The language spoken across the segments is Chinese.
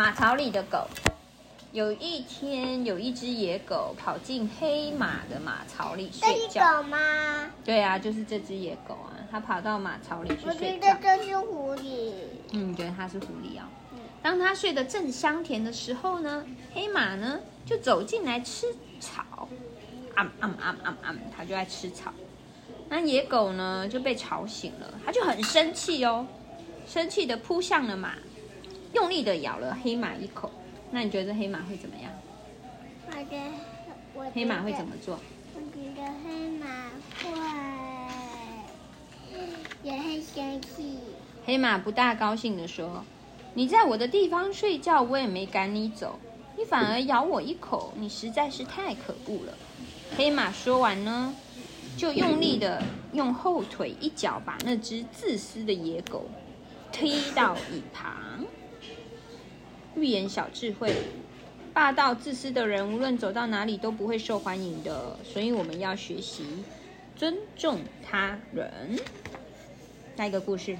马槽里的狗。有一天，有一只野狗跑进黑马的马槽里睡觉。这狗吗？对啊，就是这只野狗啊，它跑到马槽里去睡觉。我觉得这是狐狸。嗯，对，它是狐狸啊、哦。当它睡得正香甜的时候呢，黑马呢就走进来吃草。啊啊啊啊啊！它就爱吃草。那野狗呢就被吵醒了，它就很生气哦，生气的扑向了马，用力的咬了黑马一口。那你觉得这黑马会怎么样？我觉得，我得黑马会怎么做？我觉得黑马会也很生气。黑马不大高兴的说：“你在我的地方睡觉，我也没赶你走，你反而咬我一口，你实在是太可恶了。”黑马说完呢，就用力的用后腿一脚把那只自私的野狗踢到一旁。寓言小智慧：霸道自私的人，无论走到哪里都不会受欢迎的。所以我们要学习尊重他人。下一个故事：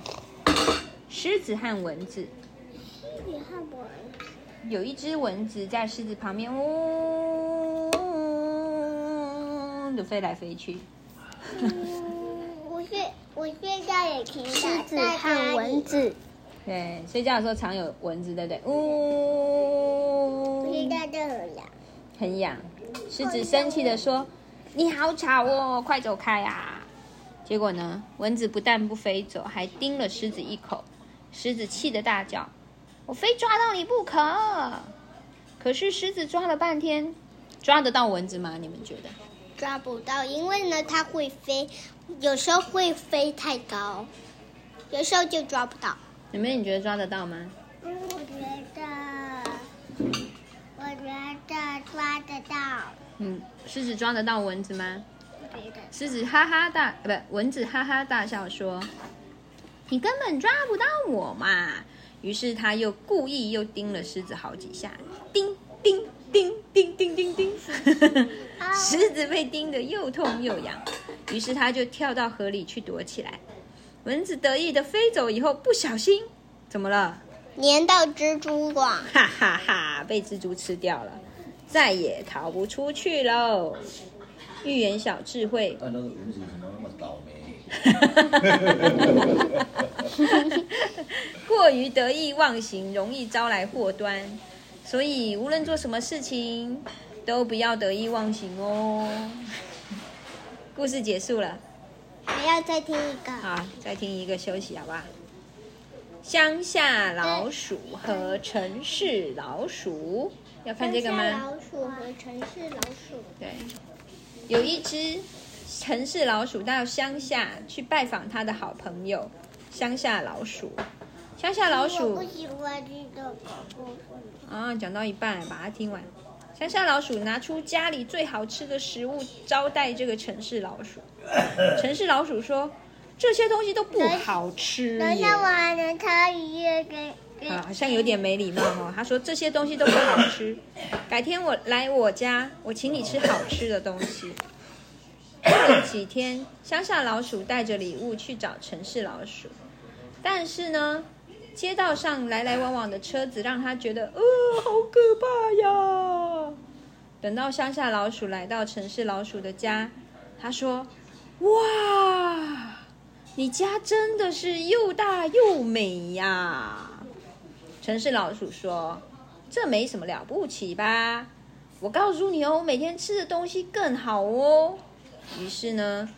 狮子和蚊子。狮子和蚊子。有一只蚊子在狮子旁边，嗡、哦，就飞来飞去。嗯，我现我现在也听狮子和蚊子。对，睡觉的时候常有蚊子，对不对？呜、哦，现在就很痒，很痒。狮子生气的说：“你好吵哦，快走开啊！”结果呢，蚊子不但不飞走，还叮了狮子一口。狮子气得大叫：“我非抓到你不可！”可是狮子抓了半天，抓得到蚊子吗？你们觉得？抓不到，因为呢，它会飞，有时候会飞太高，有时候就抓不到。妹妹，你觉得抓得到吗？我觉得，我觉得抓得到。嗯，狮子抓得到蚊子吗？狮子哈哈大，不，蚊子哈哈大笑说：“你根本抓不到我嘛！”于是他又故意又叮了狮子好几下，叮叮叮叮叮叮叮。狮子被叮得又痛又痒，于是他就跳到河里去躲起来。蚊子得意的飞走以后，不小心怎么了？粘到蜘蛛网，哈哈哈，被蜘蛛吃掉了，再也逃不出去喽。寓言小智慧。啊，那个蚊子怎么那么倒霉？过于得意忘形，容易招来祸端。所以无论做什么事情，都不要得意忘形哦。故事结束了。还要再听一个，好，再听一个休息，好不好？乡下老鼠和城市老鼠，要看这个吗？老鼠和城市老鼠，对，有一只城市老鼠到乡下去拜访他的好朋友乡下老鼠。乡下老鼠，我不喜欢这个故事。啊，讲到一半，把它听完。乡下老鼠拿出家里最好吃的食物招待这个城市老鼠。城市老鼠说：“这些东西都不好吃。”等一下，我还能插一页给。啊，好像有点没礼貌哦。他说：“这些东西都不好吃，改天我来我家，我请你吃好吃的东西。”过了几天，乡下老鼠带着礼物去找城市老鼠，但是呢，街道上来来往往的车子让他觉得，呃，好可怕呀。等到乡下老鼠来到城市老鼠的家，他说：“哇，你家真的是又大又美呀！”城市老鼠说：“这没什么了不起吧？我告诉你哦，我每天吃的东西更好哦。”于是呢，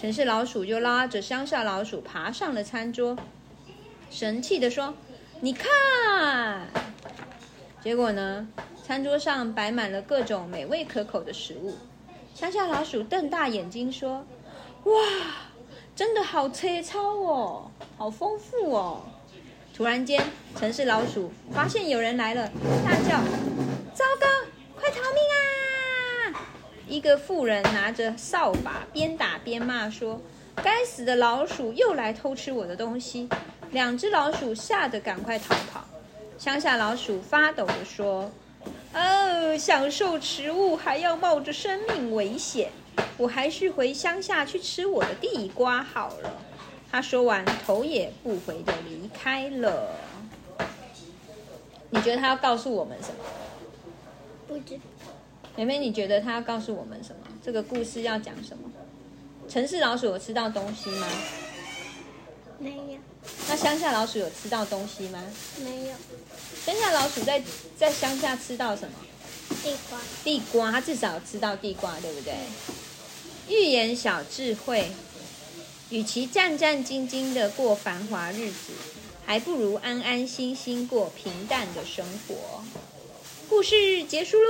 城市老鼠就拉着乡下老鼠爬上了餐桌。神气地说：“你看，结果呢？餐桌上摆满了各种美味可口的食物。乡下老鼠瞪大眼睛说：‘哇，真的好粗糙哦，好丰富哦！’突然间，城市老鼠发现有人来了，大叫：‘糟糕，快逃命啊！’一个妇人拿着扫把，边打边骂说：‘该死的老鼠又来偷吃我的东西！’”两只老鼠吓得赶快逃跑，乡下老鼠发抖地说：“哦，享受食物还要冒着生命危险，我还是回乡下去吃我的地瓜好了。”他说完，头也不回的离开了。你觉得他要告诉我们什么？不知。妹妹，你觉得他要告诉我们什么？这个故事要讲什么？城市老鼠有吃到东西吗？没有。那乡下老鼠有吃到东西吗？没有。乡下老鼠在在乡下吃到什么？地瓜。地瓜，它至少吃到地瓜，对不对？寓言小智慧：与其战战兢兢的过繁华日子，还不如安安心心过平淡的生活。故事结束喽。